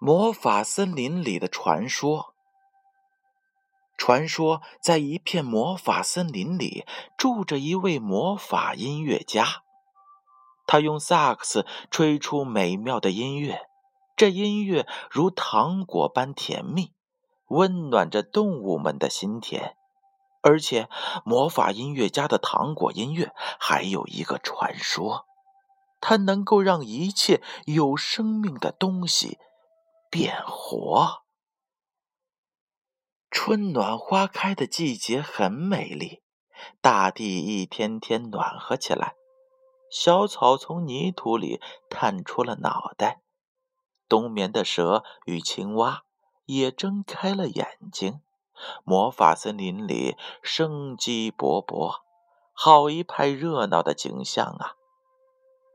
魔法森林里的传说。传说在一片魔法森林里住着一位魔法音乐家，他用萨克斯吹出美妙的音乐，这音乐如糖果般甜蜜，温暖着动物们的心田。而且，魔法音乐家的糖果音乐还有一个传说，它能够让一切有生命的东西。变活。春暖花开的季节很美丽，大地一天天暖和起来，小草从泥土里探出了脑袋，冬眠的蛇与青蛙也睁开了眼睛。魔法森林里生机勃勃，好一派热闹的景象啊！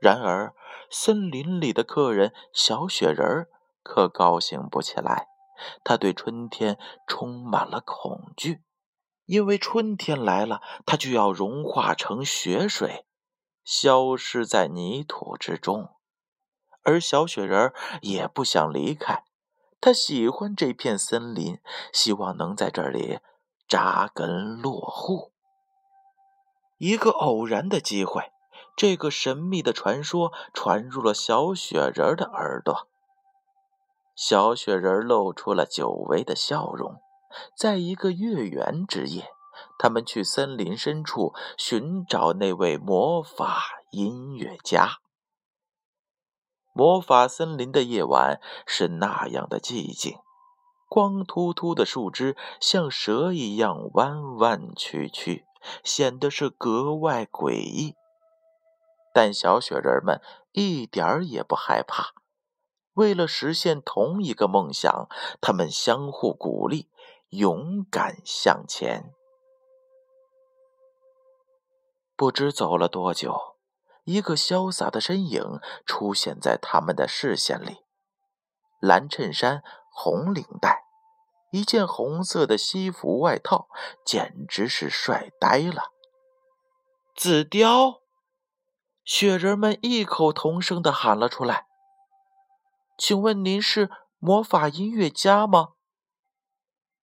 然而，森林里的客人小雪人儿。可高兴不起来，他对春天充满了恐惧，因为春天来了，他就要融化成雪水，消失在泥土之中。而小雪人也不想离开，他喜欢这片森林，希望能在这里扎根落户。一个偶然的机会，这个神秘的传说传入了小雪人的耳朵。小雪人露出了久违的笑容。在一个月圆之夜，他们去森林深处寻找那位魔法音乐家。魔法森林的夜晚是那样的寂静，光秃秃的树枝像蛇一样弯弯曲曲，显得是格外诡异。但小雪人们一点儿也不害怕。为了实现同一个梦想，他们相互鼓励，勇敢向前。不知走了多久，一个潇洒的身影出现在他们的视线里：蓝衬衫、红领带，一件红色的西服外套，简直是帅呆了。紫貂，雪人们异口同声的喊了出来。请问您是魔法音乐家吗？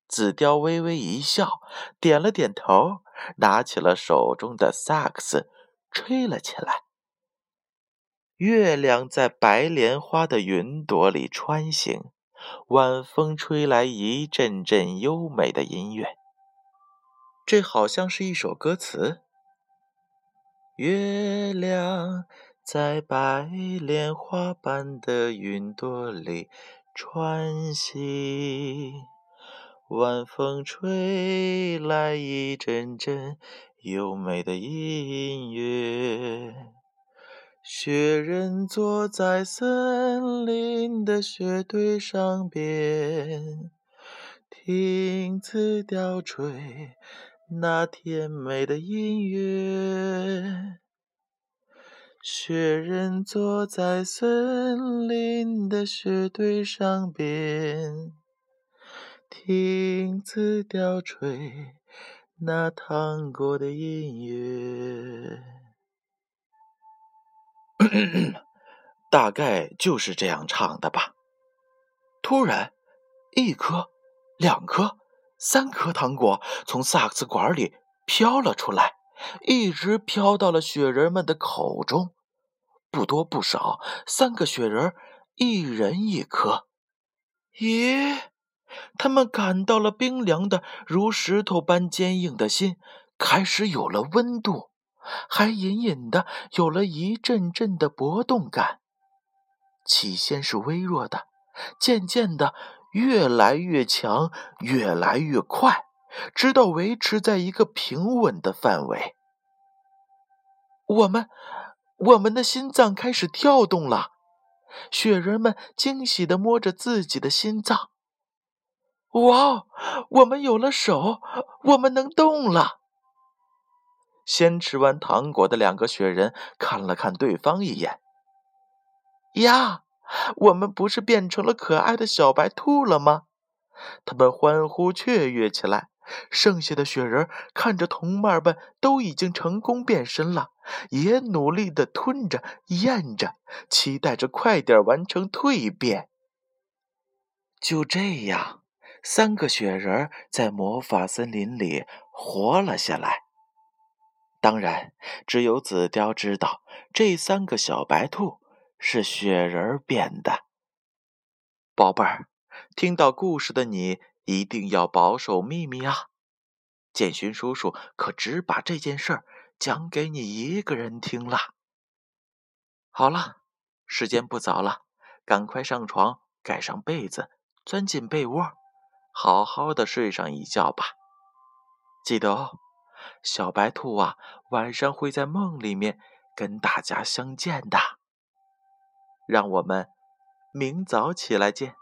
紫貂微微一笑，点了点头，拿起了手中的萨克斯，吹了起来。月亮在白莲花的云朵里穿行，晚风吹来一阵阵优美的音乐。这好像是一首歌词。月亮。在白莲花般的云朵里穿行，晚风吹来一阵阵优美的音乐。雪人坐在森林的雪堆上边，听紫貂吹那甜美的音乐。雪人坐在森林的雪堆上边，听子吊吹那糖果的音乐。大概就是这样唱的吧。突然，一颗、两颗、三颗糖果从萨克斯管里飘了出来。一直飘到了雪人们的口中，不多不少，三个雪人，一人一颗。咦，他们感到了冰凉的如石头般坚硬的心开始有了温度，还隐隐的有了一阵阵的搏动感。起先是微弱的，渐渐的越来越强，越来越快。直到维持在一个平稳的范围，我们，我们的心脏开始跳动了。雪人们惊喜地摸着自己的心脏。哇，我们有了手，我们能动了。先吃完糖果的两个雪人看了看对方一眼。呀，我们不是变成了可爱的小白兔了吗？他们欢呼雀跃起来。剩下的雪人看着同伴们都已经成功变身了，也努力的吞着咽着，期待着快点完成蜕变。就这样，三个雪人在魔法森林里活了下来。当然，只有紫貂知道，这三个小白兔是雪人变的。宝贝儿，听到故事的你一定要保守秘密啊！建勋叔叔可只把这件事儿讲给你一个人听了。好了，时间不早了，赶快上床，盖上被子。钻进被窝，好好的睡上一觉吧。记得哦，小白兔啊，晚上会在梦里面跟大家相见的。让我们明早起来见。